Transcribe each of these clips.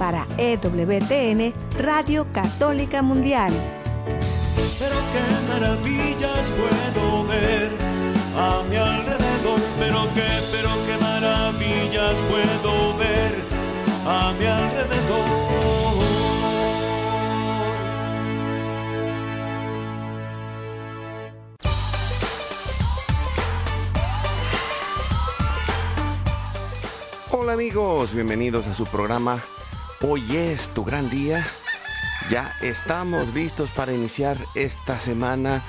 para EWTN Radio Católica Mundial. Pero qué maravillas puedo ver a mi alrededor, pero qué, pero qué maravillas puedo ver a mi alrededor. Hola amigos, bienvenidos a su programa Hoy es tu gran día. Ya estamos listos para iniciar esta semana.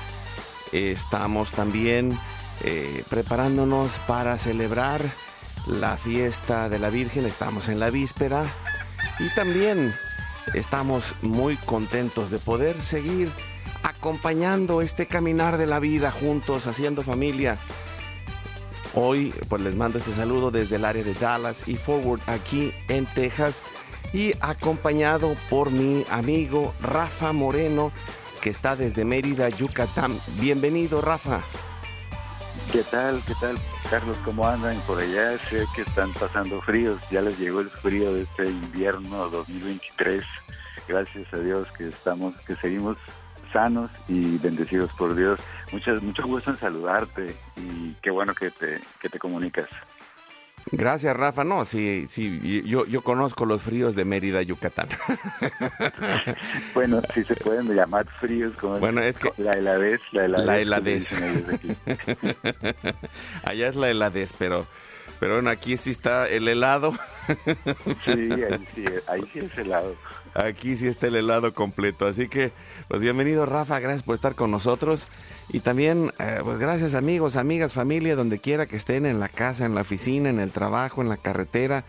Estamos también eh, preparándonos para celebrar la fiesta de la Virgen. Estamos en la víspera y también estamos muy contentos de poder seguir acompañando este caminar de la vida juntos, haciendo familia. Hoy pues les mando este saludo desde el área de Dallas y Forward aquí en Texas y acompañado por mi amigo Rafa Moreno que está desde Mérida, Yucatán. Bienvenido Rafa. ¿Qué tal? ¿Qué tal? Carlos, ¿cómo andan por allá? Sé que están pasando fríos, ya les llegó el frío de este invierno 2023. Gracias a Dios que estamos, que seguimos sanos y bendecidos por Dios. Muchas, mucho gusto en saludarte y qué bueno que te, que te comunicas. Gracias, Rafa. No, sí, sí, yo, yo conozco los fríos de Mérida, Yucatán. bueno, sí se pueden llamar fríos como bueno, es que la heladez, la heladez. La heladez. Allá es la heladez, pero pero bueno, aquí sí está el helado. sí, ahí sí, ahí sí es helado. Aquí sí está el helado completo. Así que, pues bienvenido Rafa, gracias por estar con nosotros. Y también, eh, pues gracias amigos, amigas, familia, donde quiera que estén, en la casa, en la oficina, en el trabajo, en la carretera,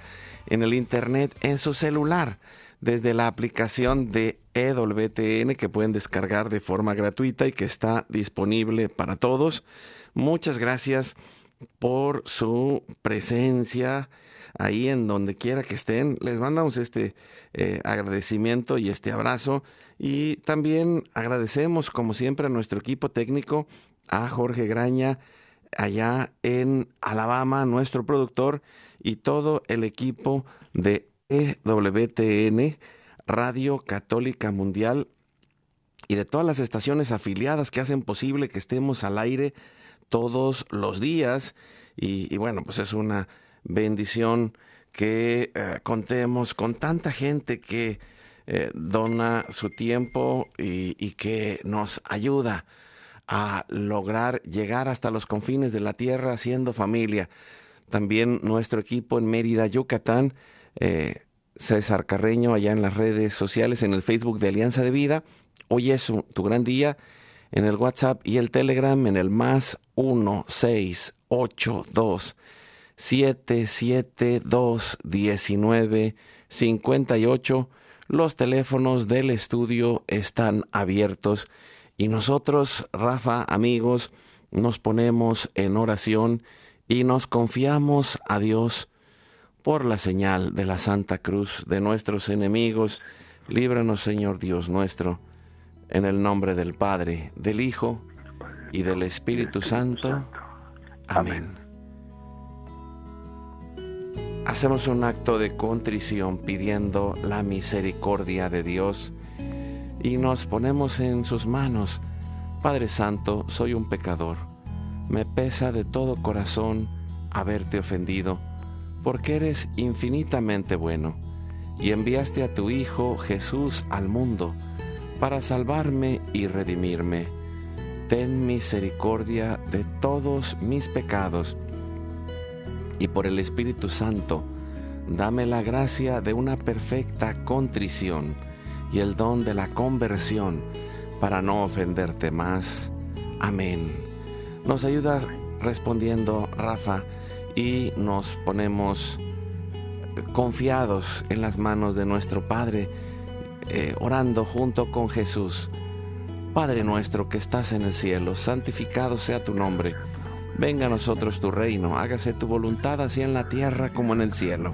en el internet, en su celular, desde la aplicación de EWTN que pueden descargar de forma gratuita y que está disponible para todos. Muchas gracias por su presencia ahí en donde quiera que estén. Les mandamos este eh, agradecimiento y este abrazo. Y también agradecemos, como siempre, a nuestro equipo técnico, a Jorge Graña, allá en Alabama, nuestro productor, y todo el equipo de EWTN, Radio Católica Mundial, y de todas las estaciones afiliadas que hacen posible que estemos al aire todos los días. Y, bueno, pues es una bendición que eh, contemos con tanta gente que eh, dona su tiempo y, que nos ayuda a lograr llegar hasta los confines de la tierra siendo familia. También nuestro equipo en Mérida, Yucatán, eh, César Carreño, allá en las redes sociales, en el Facebook de Alianza de Vida. Hoy es tu gran día en el WhatsApp y el Telegram en el más 1682 772 1958. Los teléfonos del estudio están abiertos y nosotros, Rafa, amigos, nos ponemos en oración y nos confiamos a Dios por la señal de la Santa Cruz de nuestros enemigos. Líbranos, Señor Dios nuestro, en el nombre del Padre, del Hijo y del Espíritu Santo. Amén. Hacemos un acto de contrición pidiendo la misericordia de Dios y nos ponemos en sus manos. Padre Santo, soy un pecador. Me pesa de todo corazón haberte ofendido, porque eres infinitamente bueno y enviaste a tu Hijo Jesús al mundo para salvarme y redimirme ten misericordia de todos mis pecados y por el Espíritu Santo, dame la gracia de una perfecta contrición y el don de la conversión para no ofenderte más. Amén. Nos ayuda respondiendo Rafa y nos ponemos confiados en las manos de nuestro Padre eh, orando junto con Jesús. Padre nuestro que estás en el cielo, santificado sea tu nombre. Venga a nosotros tu reino, hágase tu voluntad así en la tierra como en el cielo.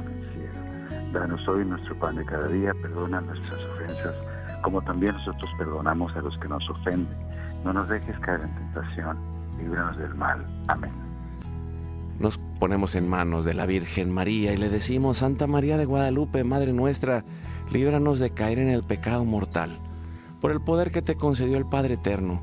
Danos hoy nuestro pan de cada día, perdona nuestras ofensas, como también nosotros perdonamos a los que nos ofenden. No nos dejes caer en tentación, líbranos del mal. Amén. Nos ponemos en manos de la Virgen María y le decimos, Santa María de Guadalupe, Madre nuestra, líbranos de caer en el pecado mortal. Por el poder que te concedió el Padre Eterno,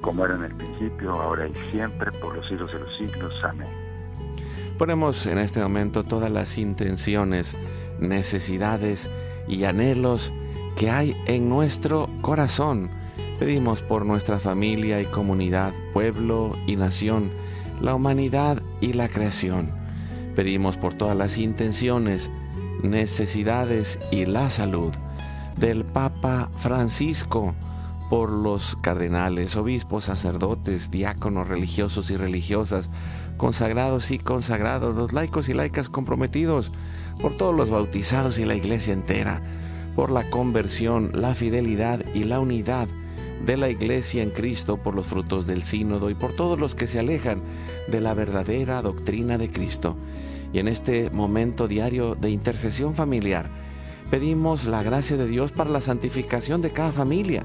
como era en el principio, ahora y siempre, por los siglos de los siglos. Amén. Ponemos en este momento todas las intenciones, necesidades y anhelos que hay en nuestro corazón. Pedimos por nuestra familia y comunidad, pueblo y nación, la humanidad y la creación. Pedimos por todas las intenciones, necesidades y la salud del Papa Francisco, por los cardenales, obispos, sacerdotes, diáconos, religiosos y religiosas, consagrados y consagrados, los laicos y laicas comprometidos, por todos los bautizados y la iglesia entera, por la conversión, la fidelidad y la unidad de la iglesia en Cristo, por los frutos del sínodo y por todos los que se alejan de la verdadera doctrina de Cristo. Y en este momento diario de intercesión familiar, pedimos la gracia de Dios para la santificación de cada familia,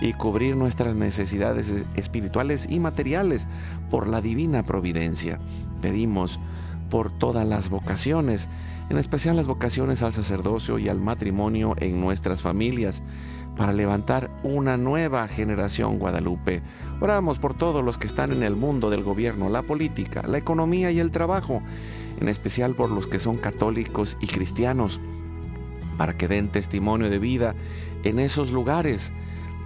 y cubrir nuestras necesidades espirituales y materiales por la divina providencia. Pedimos por todas las vocaciones, en especial las vocaciones al sacerdocio y al matrimonio en nuestras familias, para levantar una nueva generación guadalupe. Oramos por todos los que están en el mundo del gobierno, la política, la economía y el trabajo, en especial por los que son católicos y cristianos para que den testimonio de vida en esos lugares,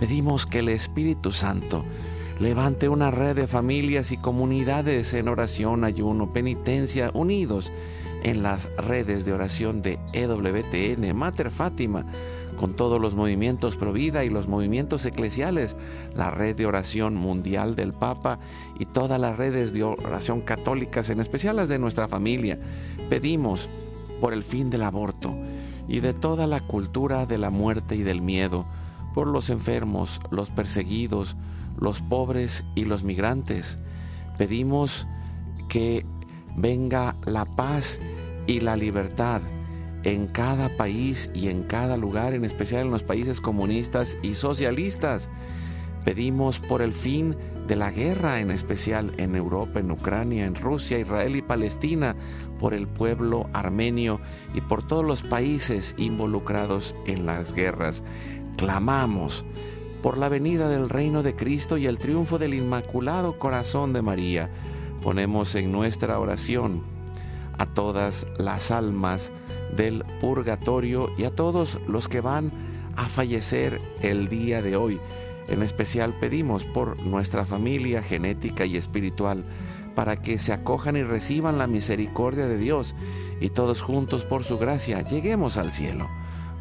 Pedimos que el Espíritu Santo levante una red de familias y comunidades en oración, ayuno, penitencia, unidos en las redes de oración de EWTN, Mater Fátima, con todos los movimientos Provida y los movimientos eclesiales, la red de oración mundial del Papa y todas las redes de oración católicas, en especial las de nuestra familia. Pedimos por el fin del aborto y de toda la cultura de la muerte y del miedo, por los enfermos, los perseguidos, los pobres y los migrantes. Pedimos que venga la paz y la libertad en cada país y en cada lugar, en especial en los países comunistas y socialistas. Pedimos por el fin de la guerra, en especial en Europa, en Ucrania, en Rusia, Israel y Palestina, por el pueblo armenio y por todos los países involucrados en las guerras. Clamamos por la venida del reino de Cristo y el triunfo del Inmaculado Corazón de María. Ponemos en nuestra oración a todas las almas del purgatorio y a todos los que van a fallecer el día de hoy. En especial pedimos por nuestra familia genética y espiritual, para que se acojan y reciban la misericordia de Dios y todos juntos por su gracia lleguemos al cielo.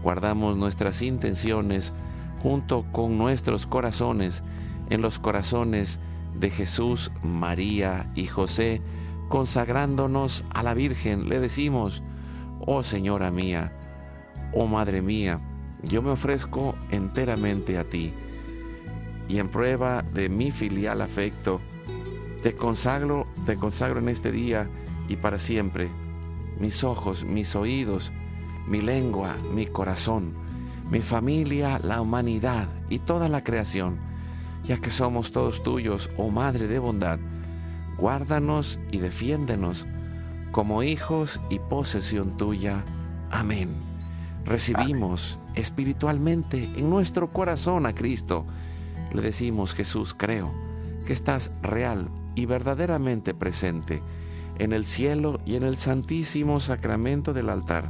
Guardamos nuestras intenciones junto con nuestros corazones en los corazones de Jesús, María y José, consagrándonos a la Virgen, le decimos, oh Señora mía, oh Madre mía, yo me ofrezco enteramente a ti, y en prueba de mi filial afecto, te consagro, te consagro en este día y para siempre, mis ojos, mis oídos, mi lengua, mi corazón, mi familia, la humanidad y toda la creación, ya que somos todos tuyos, oh Madre de bondad, guárdanos y defiéndenos como hijos y posesión tuya. Amén. Recibimos espiritualmente en nuestro corazón a Cristo. Le decimos, Jesús, creo que estás real y verdaderamente presente en el cielo y en el santísimo sacramento del altar.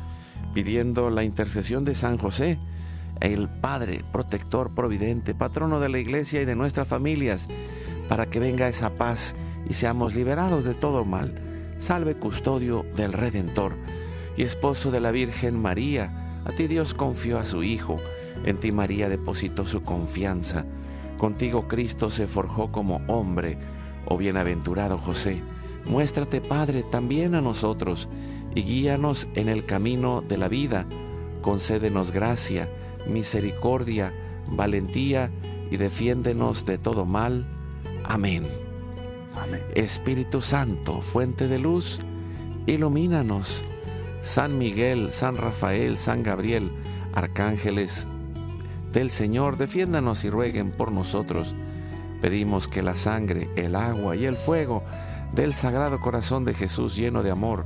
pidiendo la intercesión de San José, el Padre, protector, providente, patrono de la Iglesia y de nuestras familias, para que venga esa paz y seamos liberados de todo mal. Salve custodio del Redentor y esposo de la Virgen María. A ti Dios confió a su Hijo, en ti María depositó su confianza. Contigo Cristo se forjó como hombre, oh bienaventurado José. Muéstrate, Padre, también a nosotros y guíanos en el camino de la vida. Concédenos gracia, misericordia, valentía y defiéndenos de todo mal. Amén. Espíritu Santo, fuente de luz, ilumínanos. San Miguel, San Rafael, San Gabriel, arcángeles del Señor, defiéndanos y rueguen por nosotros. Pedimos que la sangre, el agua y el fuego del Sagrado Corazón de Jesús lleno de amor,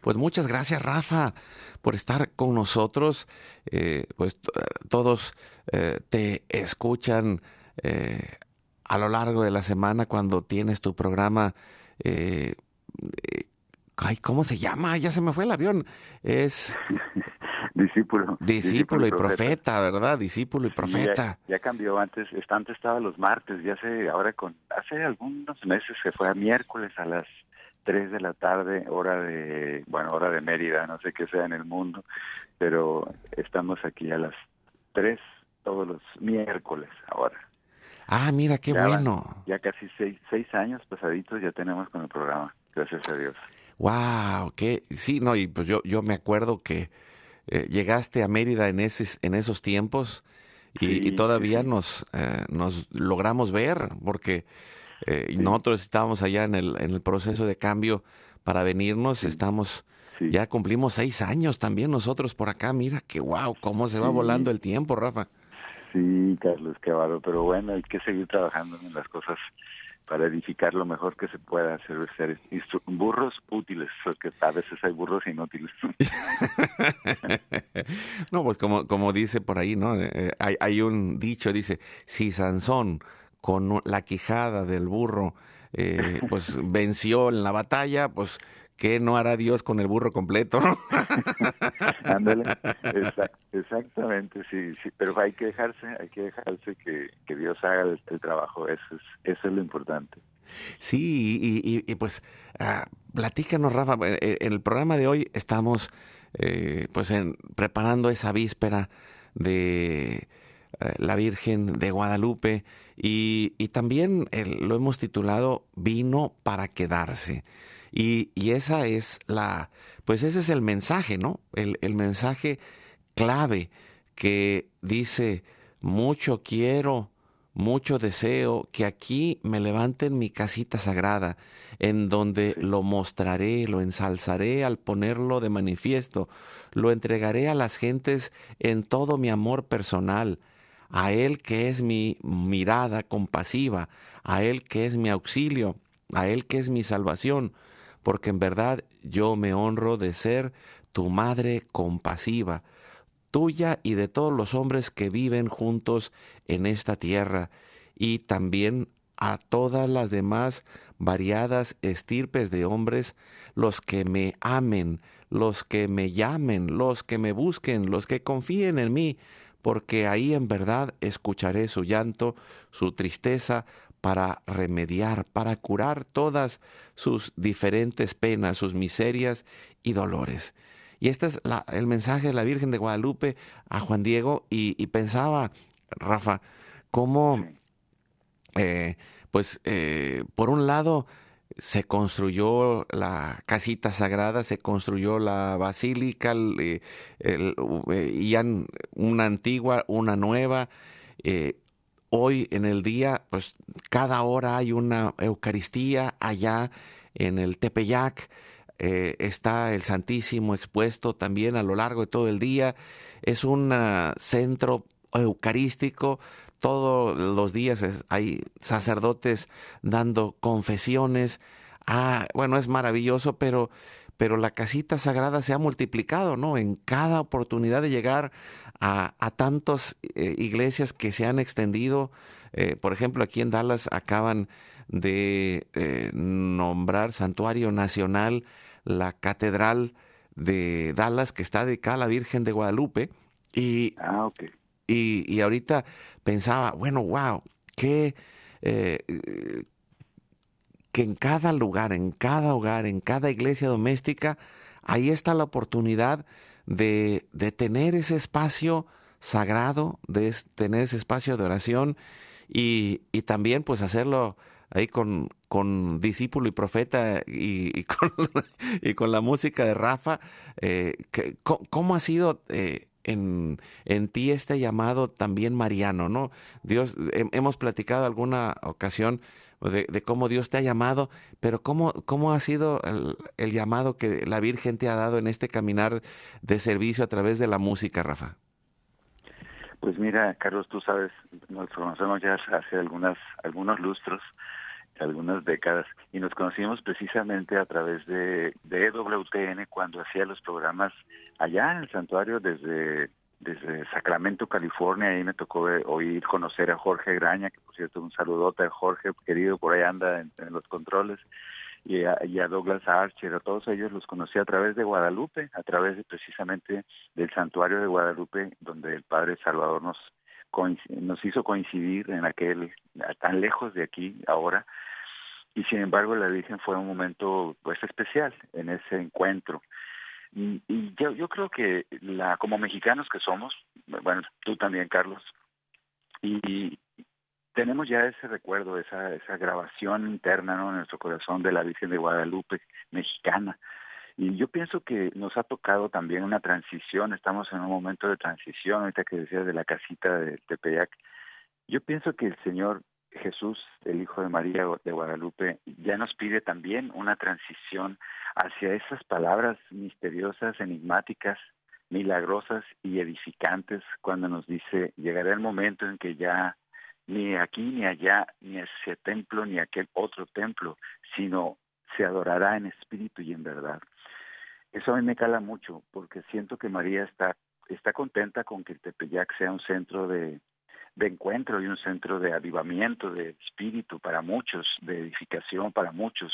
Pues muchas gracias, Rafa, por estar con nosotros. Eh, pues todos eh, te escuchan eh, a lo largo de la semana cuando tienes tu programa. ay, ¿cómo se llama? Ya se me fue el avión. Es discípulo. Discípulo y profeta. ¿verdad? Discípulo y profeta. ya, cambió antes, antes estaba los martes, ya sé, ahora con, hace algunos meses se fue a miércoles a las 3 de la tarde, hora de, bueno, hora de Mérida, no sé qué sea en el mundo, pero estamos aquí a las 3 todos los miércoles ahora. Ah, mira, qué bueno. ya casi seis, seis años pasaditos ya tenemos con el programa, gracias a Dios. Wow, que sí, no, y pues yo, yo me acuerdo que eh, llegaste a Mérida en, ese, en esos tiempos y, todavía nos, eh, nos logramos ver, porque eh, nosotros estábamos allá en el, en el proceso de cambio para venirnos, estamos, ya cumplimos seis años también nosotros por acá, mira que wow, cómo se va volando el tiempo, Rafa. Sí, Carlos, qué barro, pero bueno, hay que seguir trabajando en las cosas para edificar lo mejor que se pueda hacer, ser burros útiles, porque a veces hay burros inútiles. no, pues como, como dice por ahí, ¿no? Eh, hay, hay un dicho, dice, si Sansón con la quijada del burro, eh, pues venció en la batalla, pues ¿qué no hará Dios con el burro completo? Ándale, exactamente, sí, sí, pero hay que dejarse, hay que dejarse que, que Dios haga el, trabajo, eso es, eso es lo importante. Sí, y, pues uh, platícanos, Rafa, eh, eh, en el programa de hoy estamos eh, pues en, preparando esa víspera de la Virgen de Guadalupe y, también lo hemos titulado Vino para quedarse. Y, esa es la, pues ese es el mensaje, ¿no? El, el mensaje clave que dice, mucho quiero, mucho deseo que aquí me levanten mi casita sagrada, en donde lo mostraré, lo ensalzaré al ponerlo de manifiesto, lo entregaré a las gentes en todo mi amor personal, a Él que es mi mirada compasiva, a Él que es mi auxilio, a Él que es mi salvación, porque en verdad yo me honro de ser tu madre compasiva tuya y de todos los hombres que viven juntos en esta tierra, y también a todas las demás variadas estirpes de hombres, los que me amen, los que me llamen, los que me busquen, los que confíen en mí, porque ahí en verdad escucharé su llanto, su tristeza, para remediar, para curar todas sus diferentes penas, sus miserias y dolores. Y este es el mensaje de la Virgen de Guadalupe a Juan Diego y, pensaba, Rafa, cómo, eh, pues, eh, por un lado, se construyó la casita sagrada, se construyó la basílica, eh, y una antigua, una nueva. hoy en el día, pues cada hora hay una Eucaristía allá en el Tepeyac. Eh, está el Santísimo expuesto también a lo largo de todo el día. Es un ah, centro eucarístico. Todos los días hay sacerdotes dando confesiones. Ah, bueno, es maravilloso, pero, pero la casita sagrada se ha multiplicado, ¿no? En cada oportunidad de llegar a, tantas eh, iglesias que se han extendido. Eh, por ejemplo, aquí en Dallas acaban de nombrar Santuario Nacional la catedral de Dallas que está dedicada a la Virgen de Guadalupe. Y, ah, y, ahorita pensaba, bueno, wow, que, eh, que en cada lugar, en cada hogar, en cada iglesia doméstica, ahí está la oportunidad de, de tener ese espacio sagrado, de tener ese espacio de oración y, y también pues hacerlo ahí con, con discípulo y profeta y, con, y con, la música de Rafa. Eh, ¿Cómo ha sido eh, en, en, ti este llamado también mariano? ¿no? Dios, hemos platicado alguna ocasión de, cómo Dios te ha llamado, pero ¿cómo, cómo ha sido el, el, llamado que la Virgen te ha dado en este caminar de servicio a través de la música, Rafa? Pues mira, Carlos, tú sabes, nos conocemos ya hace algunas, algunos lustros, algunas décadas, y nos conocimos precisamente a través de, de EWTN cuando hacía los programas allá en el santuario desde, desde Sacramento, California, ahí me tocó oír conocer a Jorge Graña, que por cierto un saludote a Jorge, querido, por ahí anda en, los controles, y a, Douglas Archer, a todos ellos los conocí a través de Guadalupe, a través de, precisamente del santuario de Guadalupe, donde el Padre Salvador nos nos hizo coincidir en aquel tan lejos de aquí ahora. Y sin embargo la Virgen fue un momento pues especial en ese encuentro y, yo creo que la como mexicanos que somos bueno tú también Carlos y tenemos ya ese recuerdo esa esa grabación interna ¿no? en nuestro corazón de la Virgen de Guadalupe mexicana y yo pienso que nos ha tocado también una transición, estamos en un momento de transición, ahorita que decías de la casita de Tepeyac. Yo pienso que el Señor Jesús, el Hijo de María de Guadalupe, ya nos pide también una transición hacia esas palabras misteriosas, enigmáticas, milagrosas y edificantes, cuando nos dice, llegará el momento en que ya ni aquí ni allá, ni ese templo, ni aquel otro templo, sino se adorará en espíritu y en verdad. Eso a mí me cala mucho porque siento que María está, está contenta con que el Tepeyac sea un centro de, de encuentro y un centro de avivamiento de espíritu para muchos, de edificación para muchos.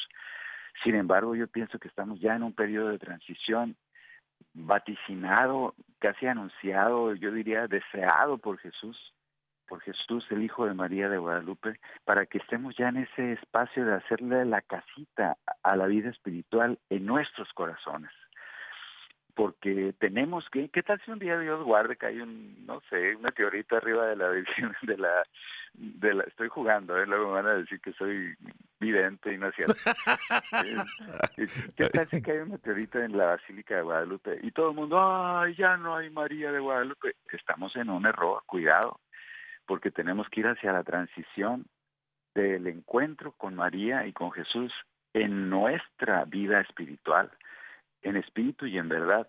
Sin embargo, yo pienso que estamos ya en un periodo de transición vaticinado, casi anunciado, yo diría deseado por Jesús, por Jesús, el Hijo de María de Guadalupe, para que estemos ya en ese espacio de hacerle la casita a la vida espiritual en nuestros corazones porque tenemos que, ¿qué tal si un día Dios guarde que hay un, no sé, una teorita arriba de la de la, de la, estoy jugando, ¿eh? luego me van a decir que soy vidente y no es cierto. ¿Qué tal si que hay una teorita en la Basílica de Guadalupe y todo el mundo, ay, ya no hay María de Guadalupe? Estamos en un error, cuidado, porque tenemos que ir hacia la transición del encuentro con María y con Jesús en nuestra vida espiritual en espíritu y en verdad.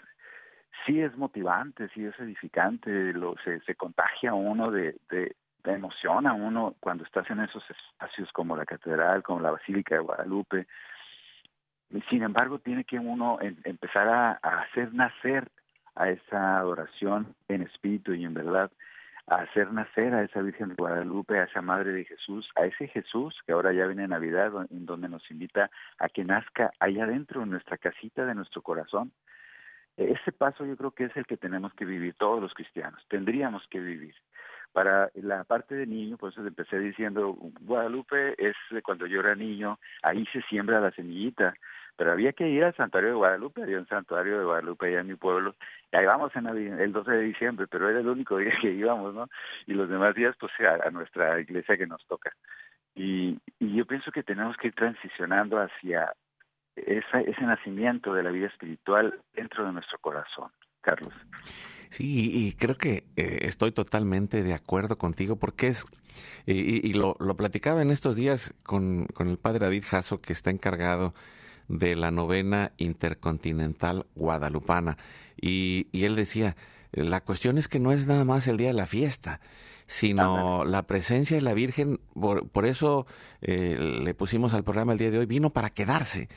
Sí es motivante, sí es edificante, lo, se, se contagia uno de, de, emoción a uno cuando estás en esos espacios como la catedral, como la Basílica de Guadalupe. Sin embargo, tiene que uno empezar a, hacer nacer a esa adoración en espíritu y en verdad, a hacer nacer a esa Virgen de Guadalupe, a esa Madre de Jesús, a ese Jesús que ahora ya viene Navidad, en donde nos invita a que nazca allá adentro, en nuestra casita de nuestro corazón. Ese paso yo creo que es el que tenemos que vivir todos los cristianos, tendríamos que vivir. Para la parte de niño, por eso empecé diciendo, Guadalupe es cuando yo era niño, ahí se siembra la semillita, pero había que ir al santuario de Guadalupe, había un santuario de Guadalupe allá en mi pueblo, y ahí vamos en el 12 de diciembre, pero era el único día que íbamos, ¿no? Y los demás días, pues a, nuestra iglesia que nos toca. Y, y yo pienso que tenemos que ir transicionando hacia esa, ese nacimiento de la vida espiritual dentro de nuestro corazón, Carlos. Sí, y creo que eh, estoy totalmente de acuerdo contigo porque es, y, lo, lo, platicaba en estos días con, con el padre David Jasso, que está encargado de la novena intercontinental guadalupana. Y, él decía, la cuestión es que no es nada más el día de la fiesta, sino la presencia de la Virgen, por, eso eh, le pusimos al programa el día de hoy, vino para quedarse,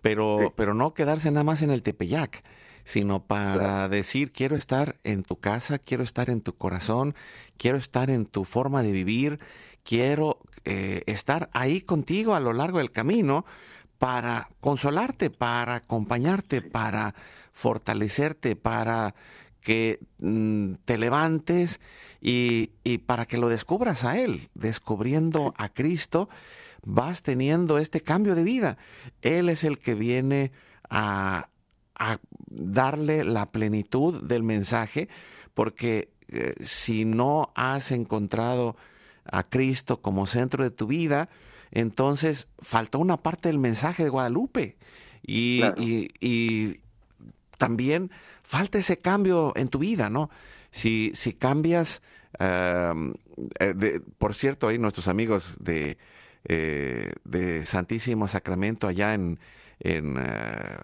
pero, pero no quedarse nada más en el Tepeyac, sino para decir, quiero estar en tu casa, quiero estar en tu corazón, quiero estar en tu forma de vivir, quiero eh, estar ahí contigo a lo largo del camino, para consolarte, para acompañarte, para fortalecerte, para que mm, te levantes y, para que lo descubras a Él. Descubriendo a Cristo, vas teniendo este cambio de vida. Él es el que viene a, darle la plenitud del mensaje, porque eh, si no has encontrado a Cristo como centro de tu vida, entonces faltó una parte del mensaje de Guadalupe. Y, y, también falta ese cambio en tu vida, ¿no? Si, si cambias, eh, por cierto, ahí nuestros amigos de, eh, de Santísimo Sacramento allá en, en eh,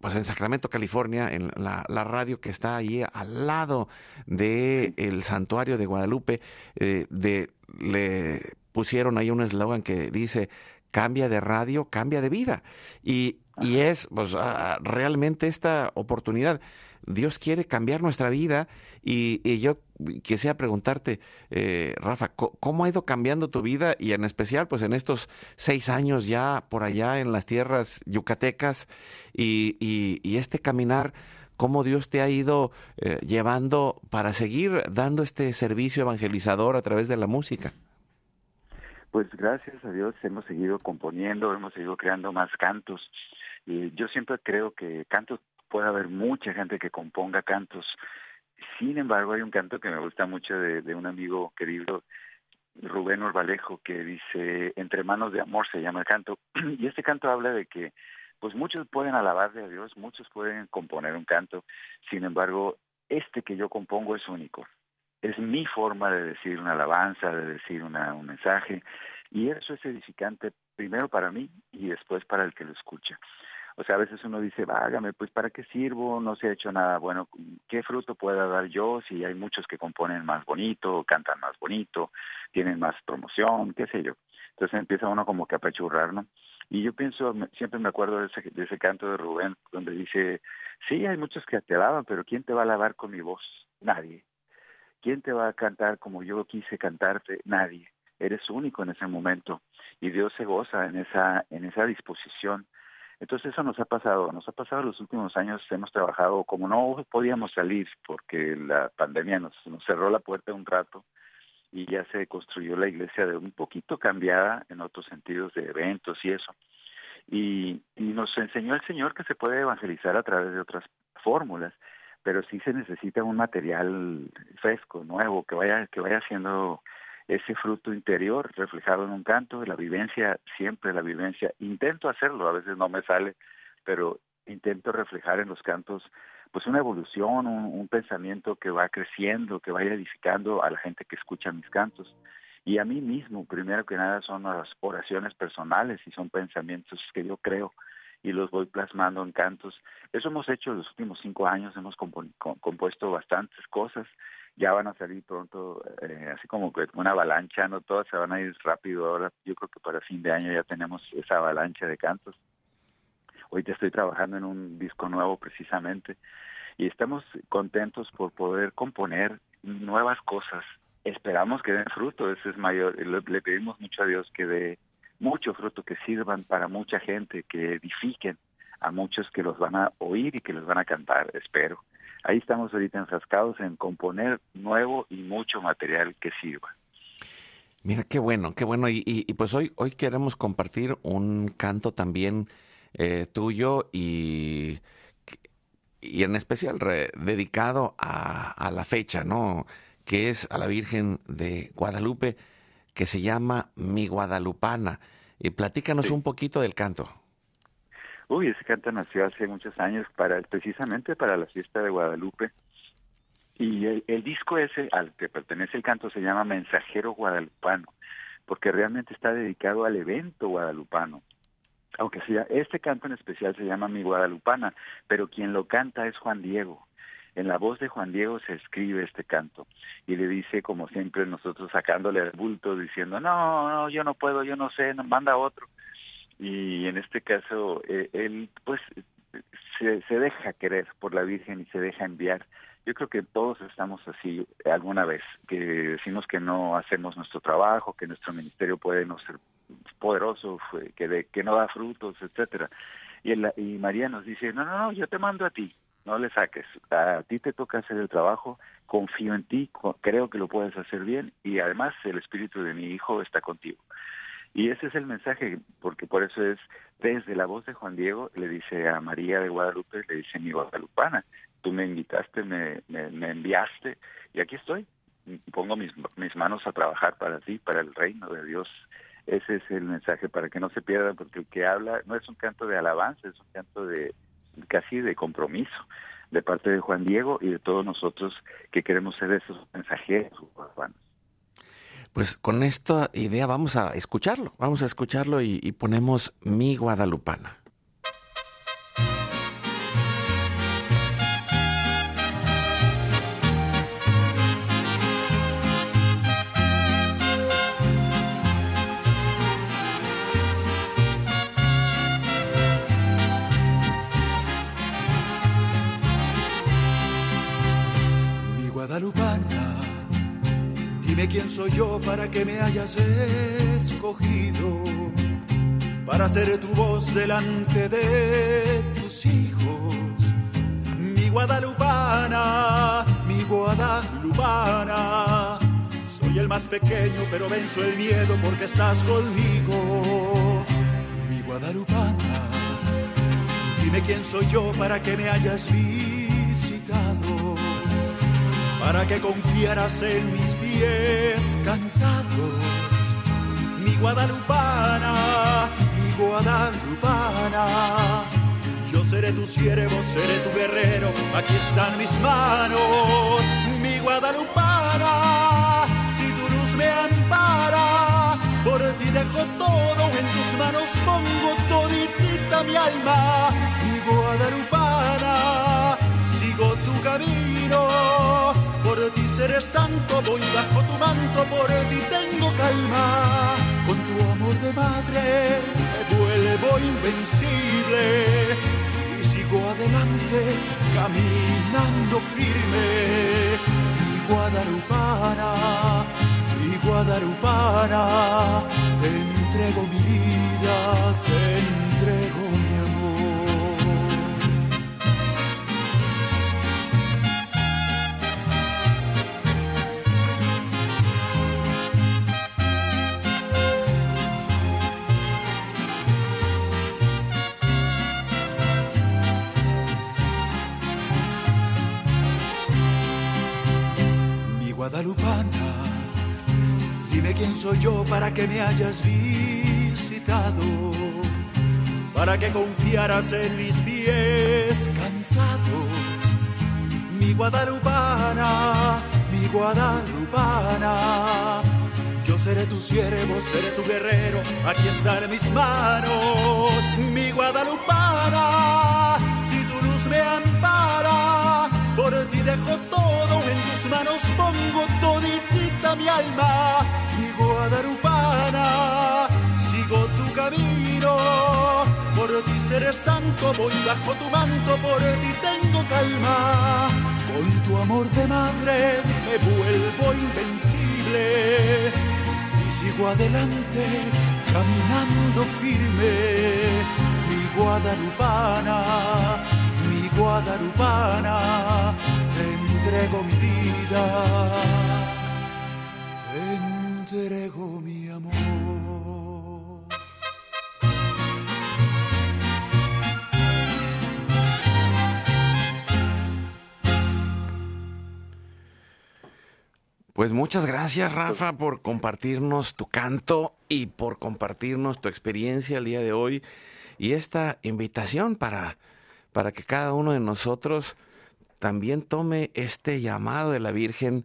pues en Sacramento, California, en la, radio que está ahí al lado del el santuario de Guadalupe, de, le pusieron ahí un eslogan que dice, cambia de radio, cambia de vida. Y, y es pues, realmente esta oportunidad. Dios quiere cambiar nuestra vida y, yo quisiera preguntarte, eh, Rafa, ¿cómo ha ido cambiando tu vida y en especial pues en estos seis años ya por allá en las tierras yucatecas y, y, este caminar, cómo Dios te ha ido eh, llevando para seguir dando este servicio evangelizador a través de la música? Pues gracias a Dios hemos seguido componiendo, hemos seguido creando más cantos. Y yo siempre creo que cantos, puede haber mucha gente que componga cantos. Sin embargo, hay un canto que me gusta mucho de, un amigo querido, Rubén Orbalejo, que dice, Entre manos de amor se llama el canto. Y este canto habla de que pues muchos pueden alabarle a Dios, muchos pueden componer un canto. Sin embargo, este que yo compongo es único es mi forma de decir una alabanza, de decir una, un mensaje, y eso es edificante primero para mí y después para el que lo escucha. O sea, a veces uno dice, vágame, pues ¿para qué sirvo? No se ha hecho nada. Bueno, ¿qué fruto pueda dar yo si hay muchos que componen más bonito, cantan más bonito, tienen más promoción, qué sé yo? Entonces empieza uno como que a pechurrar, ¿no? Y yo pienso, siempre me acuerdo de ese, de ese canto de Rubén, donde dice, sí, hay muchos que te alaban, pero ¿quién te va a alabar con mi voz? Nadie. ¿Quién te va a cantar como yo quise cantarte? Nadie. eres único en ese momento y Dios se goza en esa, en esa disposición. Entonces eso nos ha pasado, nos ha pasado los últimos años, hemos trabajado como no podíamos salir porque la pandemia nos, nos cerró la puerta un rato y ya se construyó la iglesia de un poquito cambiada en otros sentidos de eventos y eso. Y, y nos enseñó el Señor que se puede evangelizar a través de otras fórmulas, pero sí se necesita un material fresco, nuevo, que vaya, que vaya siendo ese fruto interior reflejado en un canto, la vivencia, siempre la vivencia. Intento hacerlo, a veces no me sale, pero intento reflejar en los cantos pues una evolución, un, pensamiento que va creciendo, que vaya edificando a la gente que escucha mis cantos. Y a mí mismo, primero que nada, son las oraciones personales y son pensamientos que yo creo y los voy plasmando en cantos. Eso hemos hecho los últimos cinco años, hemos compuesto bastantes cosas ya van a salir pronto, eh, así como una avalancha, no todas se van a ir rápido ahora. Yo creo que para fin de año ya tenemos esa avalancha de cantos. Te estoy trabajando en un disco nuevo precisamente y estamos contentos por poder componer nuevas cosas. Esperamos que den fruto, ese es mayor. Le, le pedimos mucho a Dios que dé mucho fruto, que sirvan para mucha gente, que edifiquen a muchos que los van a oír y que los van a cantar, espero ahí estamos ahorita enfrascados en componer nuevo y mucho material que sirva. Mira, qué bueno, qué bueno. Y, pues hoy, hoy queremos compartir un canto también eh, tuyo y, y en especial dedicado a, la fecha, ¿no? Que es a la Virgen de Guadalupe, que se llama Mi Guadalupana. Y platícanos un poquito del canto. Uy, ese canto nació hace muchos años para precisamente para la fiesta de Guadalupe. Y el, disco ese al que pertenece el canto se llama Mensajero Guadalupano, porque realmente está dedicado al evento guadalupano. Aunque sea, este canto en especial se llama Mi Guadalupana, pero quien lo canta es Juan Diego. En la voz de Juan Diego se escribe este canto y le dice, como siempre, nosotros sacándole el bulto, diciendo, no, no, yo no puedo, yo no sé, manda otro y en este caso eh, él pues se, se deja querer por la Virgen y se deja enviar. Yo creo que todos estamos así alguna vez, que decimos que no hacemos nuestro trabajo, que nuestro ministerio puede no ser poderoso, que, de, que no da frutos, etcétera. Y, y María nos dice, no, no, no, yo te mando a ti, no le saques, a ti te toca hacer el trabajo, confío en ti, creo que lo puedes hacer bien y además el espíritu de mi hijo está contigo. Y ese es el mensaje, porque por eso es desde la voz de Juan Diego, le dice a María de Guadalupe, le dice mi guadalupana, tú me invitaste, me, me, enviaste y aquí estoy. Pongo mis, mis manos a trabajar para ti, para el reino de Dios. Ese es el mensaje para que no se pierda, porque el que habla no es un canto de alabanza, es un canto de casi de compromiso de parte de Juan Diego y de todos nosotros que queremos ser esos mensajeros urbanos. Pues con esta idea vamos a escucharlo, vamos a escucharlo y, y ponemos mi guadalupana. Dime quién soy yo para que me hayas escogido, para ser tu voz delante de tus hijos. Mi guadalupana, mi guadalupana, soy el más pequeño pero venzo el miedo porque estás conmigo. Mi guadalupana, dime quién soy yo para que me hayas visitado para que confiaras en mis pies cansados. Mi guadalupana, mi guadalupana. Yo seré tu siervo, seré tu guerrero, aquí están mis manos. Mi guadalupana, si tu luz me ampara, por ti dejo todo, en tus manos pongo toditita mi alma. Mi guadalupana, seré santo, voy bajo tu manto, por ti tengo calma. Con tu amor de madre me vuelvo invencible y sigo adelante caminando firme. Mi guadalupana, mi guadalupana, te entrego mi vida, te entrego guadalupana, dime quién soy yo para que me hayas visitado, para que confiaras en mis pies cansados. Mi guadalupana, mi guadalupana, yo seré tu siervo, seré tu guerrero, aquí están mis manos. Mi guadalupana, si tu luz me ampara, por ti dejo todo, manos pongo toditita mi alma. Mi guadalupana, sigo tu camino, por ti seré santo, voy bajo tu manto, por ti tengo calma. Con tu amor de madre me vuelvo invencible y sigo adelante caminando firme. Mi guadalupana, mi guadalupana, entrego mi vida, entrego mi amor. Pues muchas gracias, Rafa, por compartirnos tu canto y por compartirnos tu experiencia el día de hoy y esta invitación para, para que cada uno de nosotros también tome este llamado de la Virgen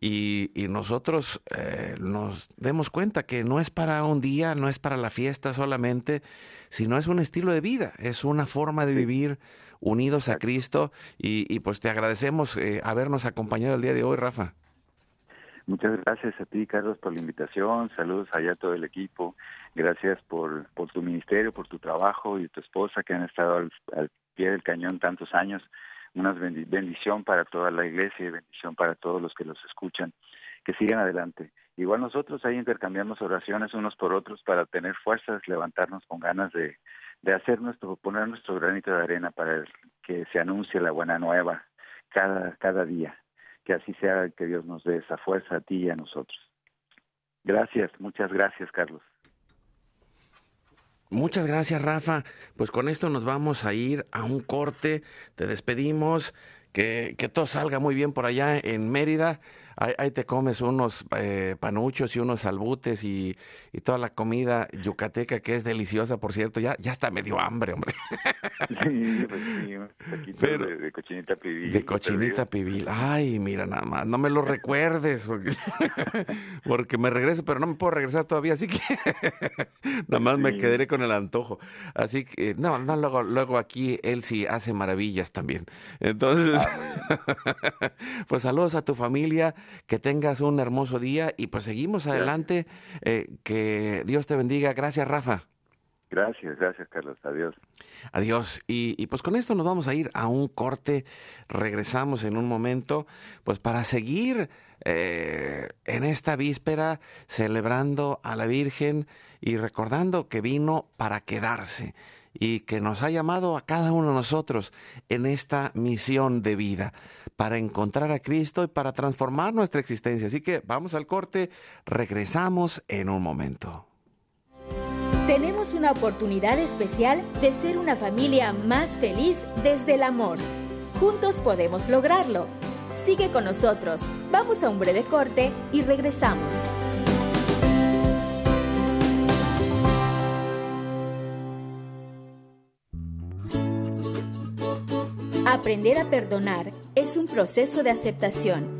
y, y nosotros eh, nos demos cuenta que no es para un día, no es para la fiesta solamente, sino es un estilo de vida, es una forma de vivir unidos a Cristo y, y pues te agradecemos eh, habernos acompañado el día de hoy, Rafa. Muchas gracias a ti, Carlos, por la invitación. Saludos allá a todo el equipo. Gracias por, por tu ministerio, por tu trabajo y tu esposa que han estado al, al pie del cañón tantos años. Una bendición para toda la iglesia y bendición para todos los que los escuchan. Que sigan adelante. Igual nosotros ahí intercambiamos oraciones unos por otros para tener fuerzas, levantarnos con ganas de, de hacer nuestro, poner nuestro granito de arena para que se anuncie la buena nueva cada, cada día que así sea, que Dios nos dé esa fuerza a ti y a nosotros. Gracias, muchas gracias, Carlos. Muchas gracias, Rafa. Pues con esto nos vamos a ir a un corte. Te despedimos. Que, que todo salga muy bien por allá en Mérida. Ahí, ahí te comes unos eh, panuchos y unos albutes y, y, toda la comida yucateca que es deliciosa, por cierto. Ya, ya está medio hambre, hombre. Sí, pues sí, un Pero, de, de, cochinita pibil. De cochinita pibil. Ay, mira nada más, no me lo recuerdes, porque, porque, me regreso, pero no me puedo regresar todavía, así que nada más sí. me quedaré con el antojo. Así que, no, no, luego, luego aquí él sí hace maravillas también. Entonces, ah, pues saludos a tu familia que tengas un hermoso día y pues seguimos adelante. Eh, que Dios te bendiga. Gracias, Rafa. Gracias, gracias, Carlos. Adiós. Adiós. Y, y, pues con esto nos vamos a ir a un corte. Regresamos en un momento, pues para seguir eh, en esta víspera celebrando a la Virgen y recordando que vino para quedarse y que nos ha llamado a cada uno de nosotros en esta misión de vida para encontrar a Cristo y para transformar nuestra existencia. Así que vamos al corte, regresamos en un momento. Tenemos una oportunidad especial de ser una familia más feliz desde el amor. Juntos podemos lograrlo. Sigue con nosotros. Vamos a un breve corte y regresamos. Aprender a perdonar es un proceso de aceptación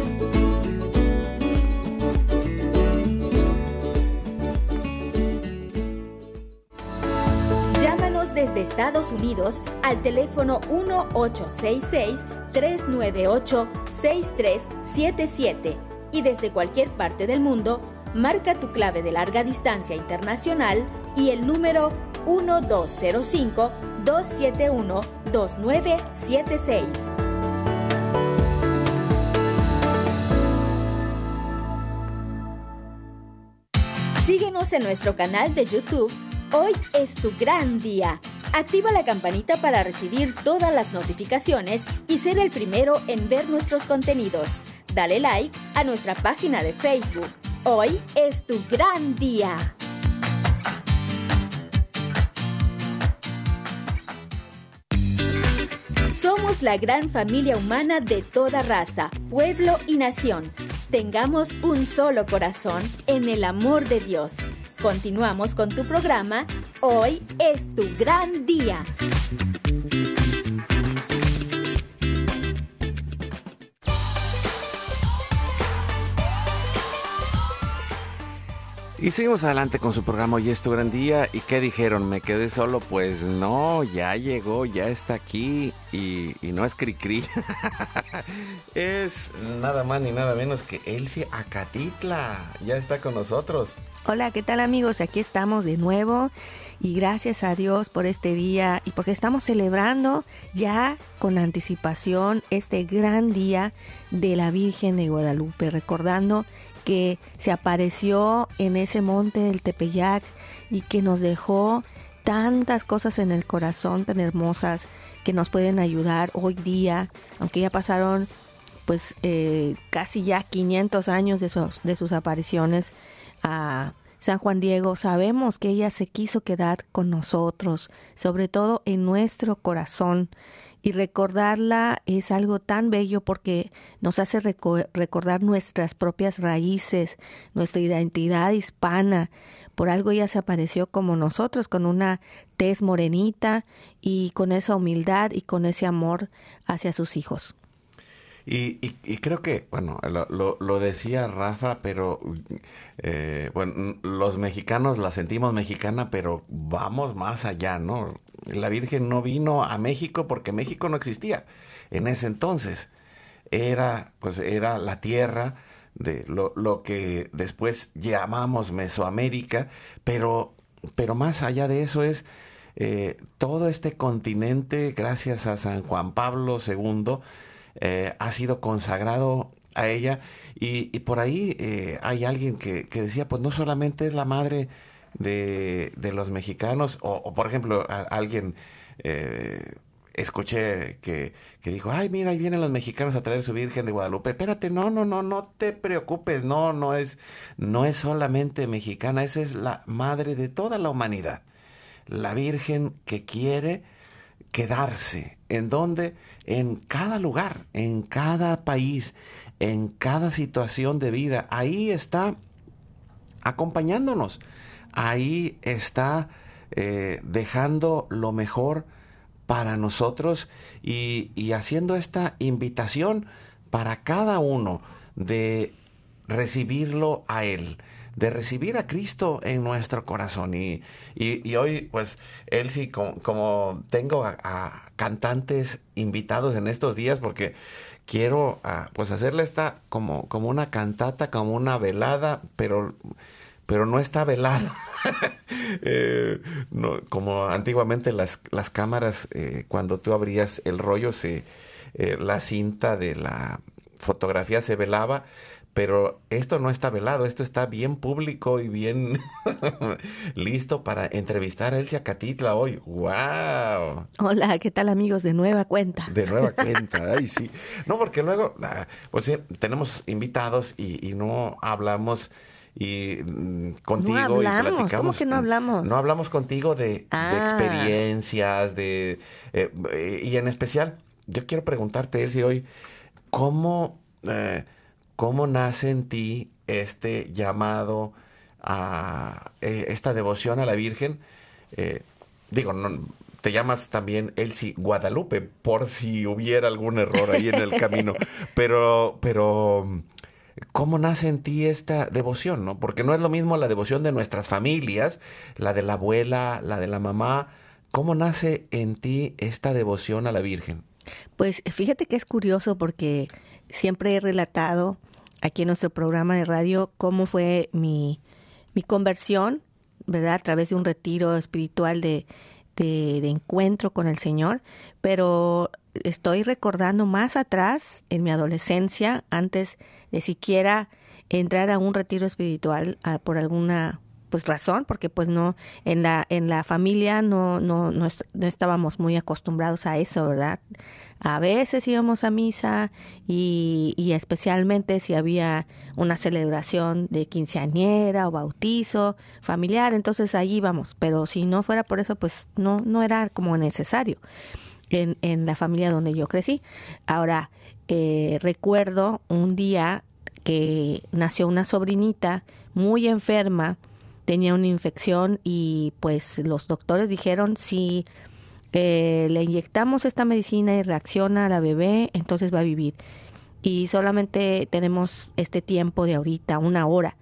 Desde Estados Unidos al teléfono 1866 398-6377 y desde cualquier parte del mundo, marca tu clave de larga distancia internacional y el número 1205-271-2976. Síguenos en nuestro canal de YouTube. Hoy es tu gran día. Activa la campanita para recibir todas las notificaciones y ser el primero en ver nuestros contenidos. Dale like a nuestra página de Facebook. Hoy es tu gran día. Somos la gran familia humana de toda raza, pueblo y nación. Tengamos un solo corazón en el amor de Dios. Continuamos con tu programa. Hoy es tu gran día. Y seguimos adelante con su programa Hoy es tu gran día. ¿Y qué dijeron? ¿Me quedé solo? Pues no, ya llegó, ya está aquí y, no es Cricri. es nada más ni nada menos que Elsie Acatitla. Ya está con nosotros. Hola, ¿qué tal amigos? Aquí estamos de nuevo y gracias a Dios por este día y porque estamos celebrando ya con anticipación este gran día de la Virgen de Guadalupe, recordando que se apareció en ese monte del Tepeyac y que nos dejó tantas cosas en el corazón tan hermosas que nos pueden ayudar hoy día, aunque ya pasaron pues eh, casi ya 500 años de sus, de sus apariciones a San Juan Diego, sabemos que ella se quiso quedar con nosotros, sobre todo en nuestro corazón y recordarla es algo tan bello porque nos hace recordar nuestras propias raíces, nuestra identidad hispana. Por algo ella se apareció como nosotros, con una tez morenita y con esa humildad y con ese amor hacia sus hijos. Y, y, creo que, bueno, lo, lo, decía Rafa, pero eh, bueno, los mexicanos la sentimos mexicana, pero vamos más allá, ¿no? La Virgen no vino a México porque México no existía en ese entonces. Era, pues, era la tierra de lo, lo que después llamamos Mesoamérica, pero, pero más allá de eso es eh, todo este continente, gracias a San Juan Pablo II, eh, ha sido consagrado a ella y, por ahí eh, hay alguien que, decía, pues no solamente es la madre de, los mexicanos, o, por ejemplo, alguien eh, escuché que, que, dijo, ay, mira, ahí vienen los mexicanos a traer su Virgen de Guadalupe. Espérate, no, no, no, no te preocupes, no, no es, no es solamente mexicana, esa es la madre de toda la humanidad. La Virgen que quiere quedarse. ¿En donde En cada lugar, en cada país, en cada situación de vida. Ahí está acompañándonos. Ahí está eh, dejando lo mejor para nosotros y, y haciendo esta invitación para cada uno de recibirlo a Él de recibir a Cristo en nuestro corazón. Y, y, hoy, pues, él sí, como, tengo a, cantantes invitados en estos días, porque quiero, ah, pues, hacerle esta como, como una cantata, como una velada, pero pero no está velada. Eh, como antiguamente las, las cámaras, eh, cuando tú abrías el rollo, se, eh, la cinta de la fotografía se velaba, pero esto no está velado, esto está bien público y bien listo para entrevistar a Elsia Catitla hoy. ¡Wow! Hola, ¿qué tal amigos? De nueva cuenta. De nueva cuenta, ay sí. No, porque luego, ah, pues tenemos invitados y, no hablamos y mm, contigo no hablamos. y platicamos. ¿Cómo que no hablamos? No hablamos contigo de, ah. experiencias, de eh, y en especial, yo quiero preguntarte, Elsie, hoy, ¿cómo eh, ¿Cómo nace en ti este llamado a eh, esta devoción a la Virgen? Eh, digo, no, te llamas también Elsie Guadalupe, por si hubiera algún error ahí en el camino. Pero, pero, ¿cómo nace en ti esta devoción? ¿no? Porque no es lo mismo la devoción de nuestras familias, la de la abuela, la de la mamá. ¿Cómo nace en ti esta devoción a la Virgen? Pues fíjate que es curioso porque siempre he relatado aquí en nuestro programa de radio cómo fue mi, mi conversión, ¿verdad? A través de un retiro espiritual de, de, encuentro con el Señor, pero estoy recordando más atrás, en mi adolescencia, antes de siquiera entrar a un retiro espiritual por alguna pues razón porque pues no en la en la familia no no no, no estábamos muy acostumbrados a eso verdad a veces íbamos a misa y, y, especialmente si había una celebración de quinceañera o bautizo familiar, entonces ahí íbamos, pero si no fuera por eso, pues no, no era como necesario en, en la familia donde yo crecí. Ahora, eh, recuerdo un día que nació una sobrinita muy enferma, tenía una infección y pues los doctores dijeron si eh, le inyectamos esta medicina y reacciona a la bebé, entonces va a vivir. Y solamente tenemos este tiempo de ahorita, una hora.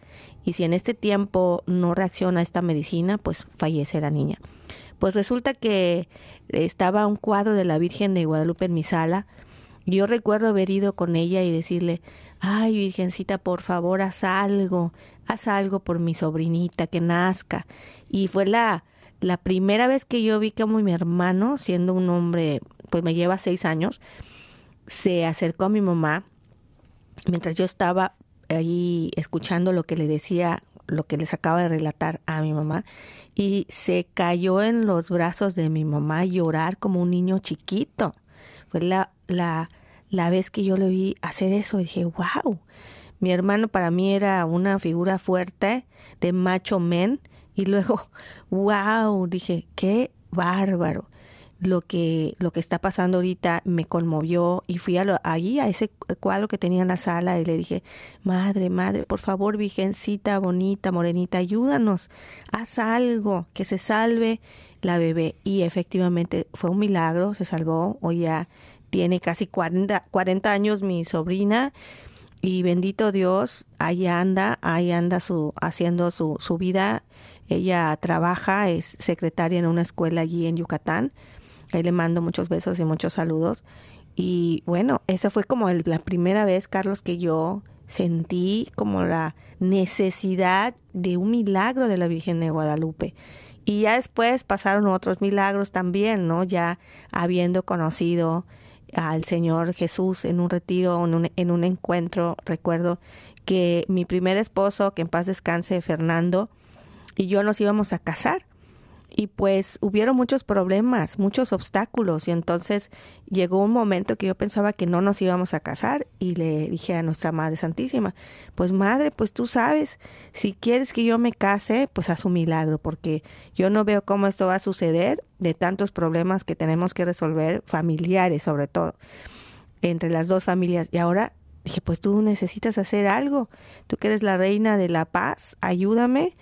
Y si en este tiempo no reacciona esta medicina, pues fallece la niña. Pues resulta que estaba un cuadro de la Virgen de Guadalupe en mi sala. Yo recuerdo haber ido con ella y decirle, ay Virgencita, por favor, haz algo, haz algo por mi sobrinita, que nazca. Y fue la, la primera vez que yo vi como mi hermano, siendo un hombre, pues me lleva seis años, se acercó a mi mamá mientras yo estaba ahí escuchando lo que le decía, lo que les acaba de relatar a mi mamá, y se cayó en los brazos de mi mamá llorar como un niño chiquito. Fue la, la, la vez que yo le vi hacer eso, dije, wow, mi hermano para mí era una figura fuerte de macho men, y luego, wow, dije, qué bárbaro. Lo que, lo que está pasando ahorita me conmovió y fui a allí a ese cuadro que tenía en la sala y le dije, madre, madre, por favor, virgencita bonita, morenita, ayúdanos, haz algo, que se salve la bebé. Y efectivamente fue un milagro, se salvó, hoy ya tiene casi 40, 40 años mi sobrina y bendito Dios, ahí anda, ahí anda su, haciendo su, su vida ella trabaja, es secretaria en una escuela allí en Yucatán. Ahí le mando muchos besos y muchos saludos. Y bueno, esa fue como la primera vez, Carlos, que yo sentí como la necesidad de un milagro de la Virgen de Guadalupe. Y ya después pasaron otros milagros también, ¿no? Ya habiendo conocido al Señor Jesús en un retiro, en un, en un encuentro, recuerdo que mi primer esposo, que en paz descanse, Fernando, y yo nos íbamos a casar. Y pues hubieron muchos problemas, muchos obstáculos y entonces llegó un momento que yo pensaba que no nos íbamos a casar y le dije a nuestra Madre Santísima, pues Madre, pues tú sabes, si quieres que yo me case, pues haz un milagro, porque yo no veo cómo esto va a suceder de tantos problemas que tenemos que resolver, familiares sobre todo, entre las dos familias. Y ahora dije, pues tú necesitas hacer algo, tú que eres la reina de la paz, ayúdame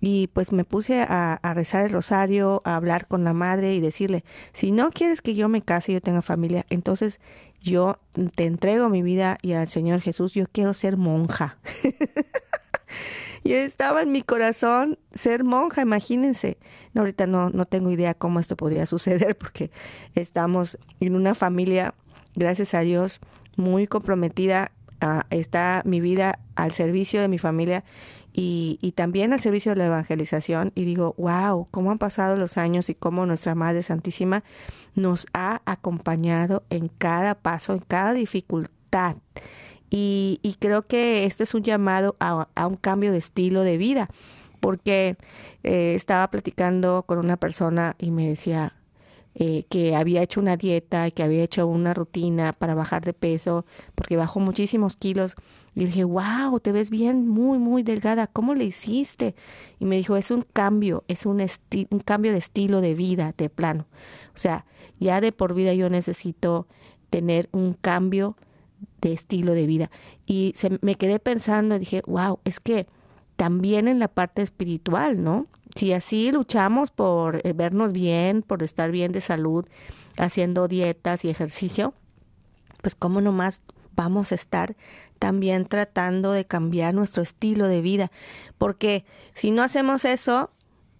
y pues me puse a, rezar el rosario, a hablar con la madre y decirle, si no quieres que yo me case y yo tenga familia, entonces yo te entrego mi vida y al Señor Jesús, yo quiero ser monja. y estaba en mi corazón ser monja, imagínense. No, ahorita no, no tengo idea cómo esto podría suceder porque estamos en una familia, gracias a Dios, muy comprometida. Ah, está mi vida al servicio de mi familia y, también al servicio de la evangelización y digo, wow, cómo han pasado los años y cómo nuestra Madre Santísima nos ha acompañado en cada paso, en cada dificultad. Y, creo que esto es un llamado a, un cambio de estilo de vida, porque eh, estaba platicando con una persona y me decía, eh, que había hecho una dieta y que había hecho una rutina para bajar de peso, porque bajó muchísimos kilos. Y dije, wow, te ves bien, muy, muy delgada, ¿cómo le hiciste? Y me dijo, es un cambio, es un, un cambio de estilo de vida, de plano. O sea, ya de por vida yo necesito tener un cambio de estilo de vida. Y se, me quedé pensando, dije, wow, es que también en la parte espiritual, ¿no? Si así luchamos por eh, vernos bien, por estar bien de salud, haciendo dietas y ejercicio, pues cómo nomás vamos a estar también tratando de cambiar nuestro estilo de vida. Porque si no hacemos eso,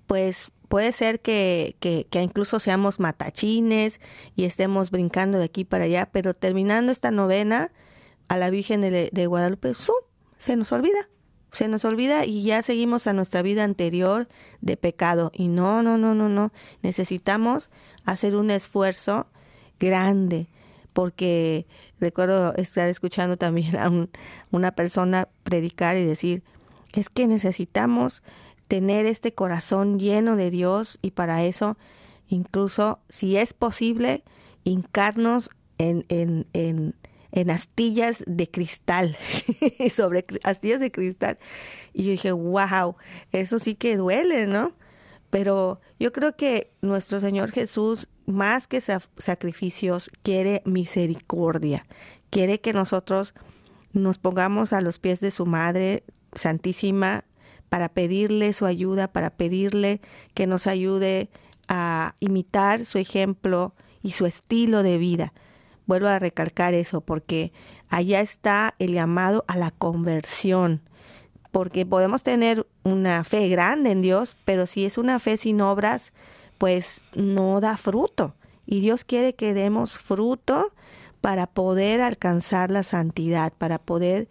pues puede ser que, que, incluso seamos matachines y estemos brincando de aquí para allá, pero terminando esta novena a la Virgen de, Guadalupe, se nos olvida, se nos olvida y ya seguimos a nuestra vida anterior de pecado. Y no, no, no, no, no, necesitamos hacer un esfuerzo grande, porque recuerdo estar escuchando también a una persona predicar y decir, es que necesitamos tener este corazón lleno de Dios y para eso, incluso si es posible, hincarnos en, en, en, en astillas de cristal, sobre astillas de cristal. Y yo dije, wow, eso sí que duele, ¿no? Pero yo creo que nuestro Señor Jesús, más que sacrificios, quiere misericordia, quiere que nosotros nos pongamos a los pies de su Madre Santísima para pedirle su ayuda, para pedirle que nos ayude a imitar su ejemplo y su estilo de vida. Vuelvo a recalcar eso porque allá está el llamado a la conversión, porque podemos tener una fe grande en Dios, pero si es una fe sin obras, pues no da fruto. Y Dios quiere que demos fruto para poder alcanzar la santidad, para poder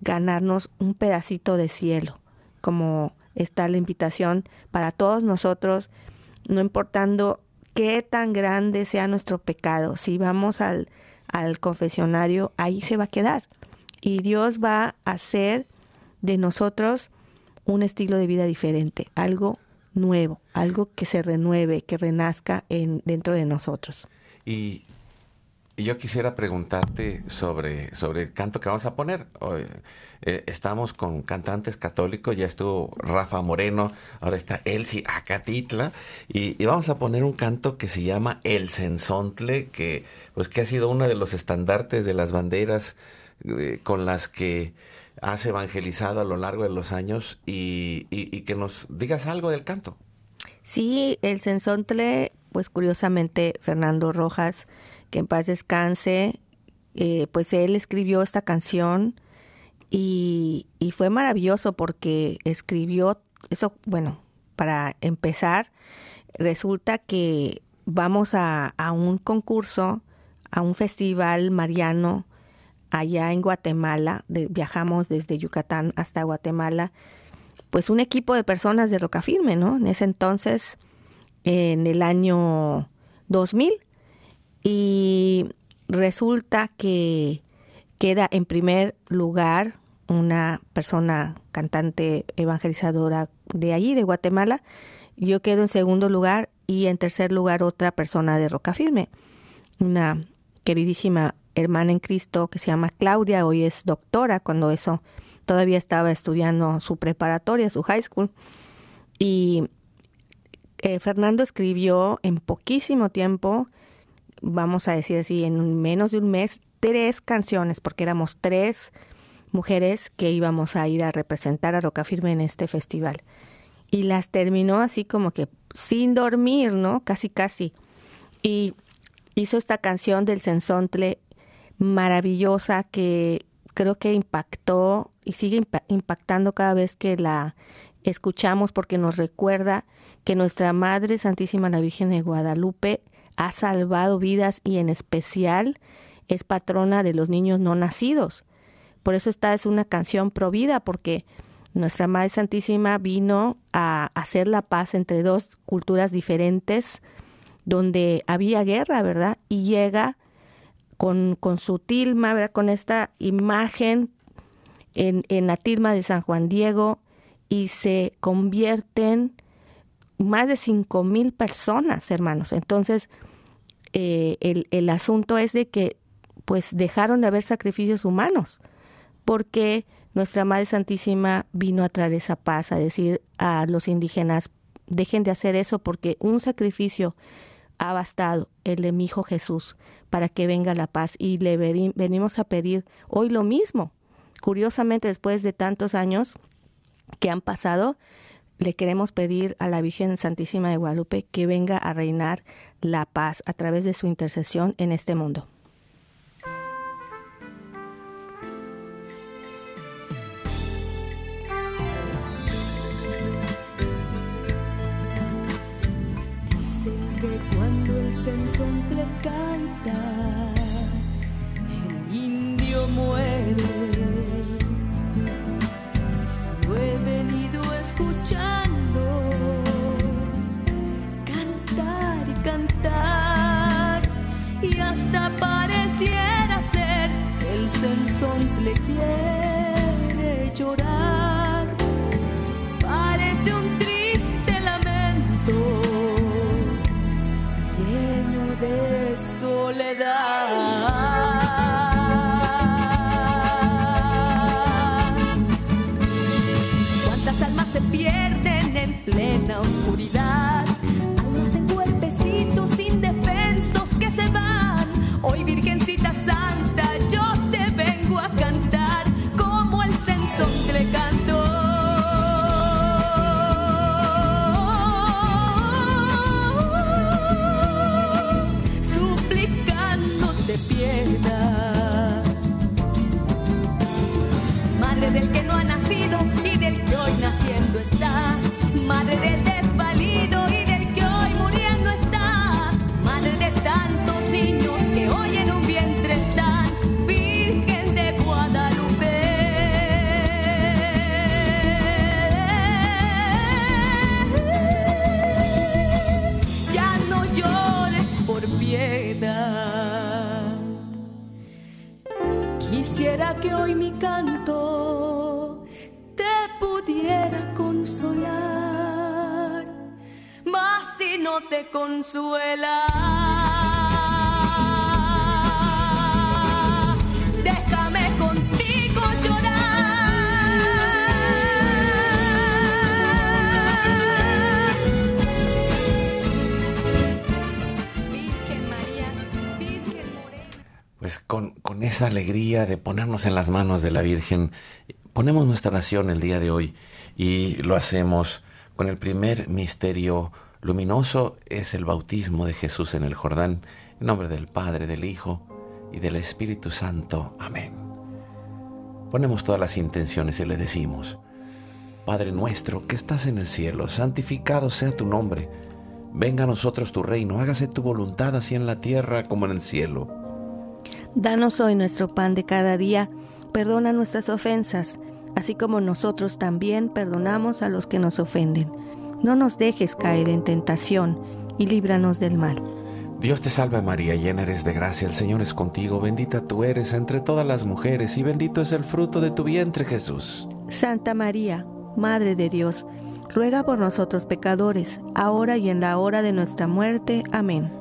ganarnos un pedacito de cielo, como está la invitación para todos nosotros, no importando qué tan grande sea nuestro pecado, si vamos al, al confesionario, ahí se va a quedar. Y Dios va a hacer de nosotros un estilo de vida diferente, algo nuevo, algo que se renueve, que renazca en, dentro de nosotros. Y y yo quisiera preguntarte sobre, sobre el canto que vamos a poner. Eh, estamos con cantantes católicos, ya estuvo Rafa Moreno, ahora está Elsie Acatitla, y, vamos a poner un canto que se llama El Sensontle, que, pues, que ha sido uno de los estandartes de las banderas eh, con las que has evangelizado a lo largo de los años, y, y que nos digas algo del canto. Sí, el Sensontle, pues curiosamente, Fernando Rojas, que en paz descanse, eh, pues él escribió esta canción y, fue maravilloso porque escribió eso, bueno, para empezar, resulta que vamos a, un concurso, a un festival mariano allá en Guatemala, viajamos desde Yucatán hasta Guatemala, pues un equipo de personas de Rocafirme, ¿no? En ese entonces, en el año 2000, y resulta que queda en primer lugar una persona cantante evangelizadora de allí, de Guatemala. Yo quedo en segundo lugar y en tercer lugar otra persona de Roca Firme, una queridísima hermana en Cristo que se llama Claudia, hoy es doctora, cuando eso todavía estaba estudiando su preparatoria, su high school. Y eh, Fernando escribió en poquísimo tiempo vamos a decir así, en menos de un mes, tres canciones, porque éramos tres mujeres que íbamos a ir a representar a Roca Firme en este festival. Y las terminó así como que sin dormir, ¿no? Casi, casi. Y hizo esta canción del Sensontle maravillosa que creo que impactó y sigue impactando cada vez que la escuchamos porque nos recuerda que nuestra Madre Santísima la Virgen de Guadalupe ha salvado vidas y en especial es patrona de los niños no nacidos. Por eso esta es una canción provida, porque nuestra Madre Santísima vino a hacer la paz entre dos culturas diferentes, donde había guerra, ¿verdad? Y llega con, con su tilma. Con esta imagen en, en la tilma de San Juan Diego y se convierten más de cinco mil personas, hermanos. Entonces, eh, el, el asunto es de que pues dejaron de haber sacrificios humanos, porque nuestra Madre Santísima vino a traer esa paz, a decir a los indígenas, dejen de hacer eso porque un sacrificio ha bastado, el de mi Hijo Jesús, para que venga la paz. Y le venimos a pedir hoy lo mismo. Curiosamente, después de tantos años que han pasado, le queremos pedir a la Virgen Santísima de Guadalupe que venga a reinar la paz a través de su intercesión en este mundo. Sensontle canta, el indio muere. Lo he venido escuchando cantar y cantar y hasta pareciera ser el sensontle quiere llorar. Alegría de ponernos en las manos de la Virgen, ponemos nuestra nación el día de hoy y lo hacemos con el primer misterio luminoso, es el bautismo de Jesús en el Jordán, en nombre del Padre, del Hijo y del Espíritu Santo. Amén. Ponemos todas las intenciones y le decimos, Padre nuestro que estás en el cielo, santificado sea tu nombre, venga a nosotros tu reino, hágase tu voluntad así en la tierra como en el cielo. Danos hoy nuestro pan de cada día, perdona nuestras ofensas, así como nosotros también perdonamos a los que nos ofenden. No nos dejes caer en tentación y líbranos del mal. Dios te salve María, llena eres de gracia, el Señor es contigo, bendita tú eres entre todas las mujeres y bendito es el fruto de tu vientre Jesús. Santa María, Madre de Dios, ruega por nosotros pecadores, ahora y en la hora de nuestra muerte. Amén.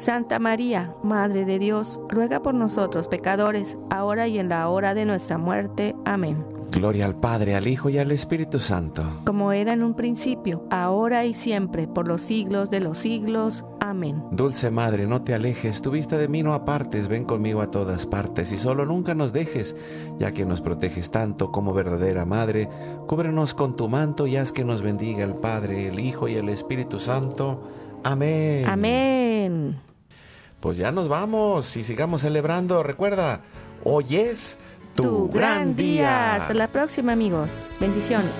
Santa María, Madre de Dios, ruega por nosotros pecadores, ahora y en la hora de nuestra muerte. Amén. Gloria al Padre, al Hijo y al Espíritu Santo. Como era en un principio, ahora y siempre, por los siglos de los siglos. Amén. Dulce Madre, no te alejes, tu vista de mí no apartes, ven conmigo a todas partes y solo nunca nos dejes, ya que nos proteges tanto como verdadera Madre, cúbrenos con tu manto y haz que nos bendiga el Padre, el Hijo y el Espíritu Santo. Amén. Amén. Pues ya nos vamos y sigamos celebrando. Recuerda, hoy es tu, gran día. Hasta la próxima, amigos. Bendiciones.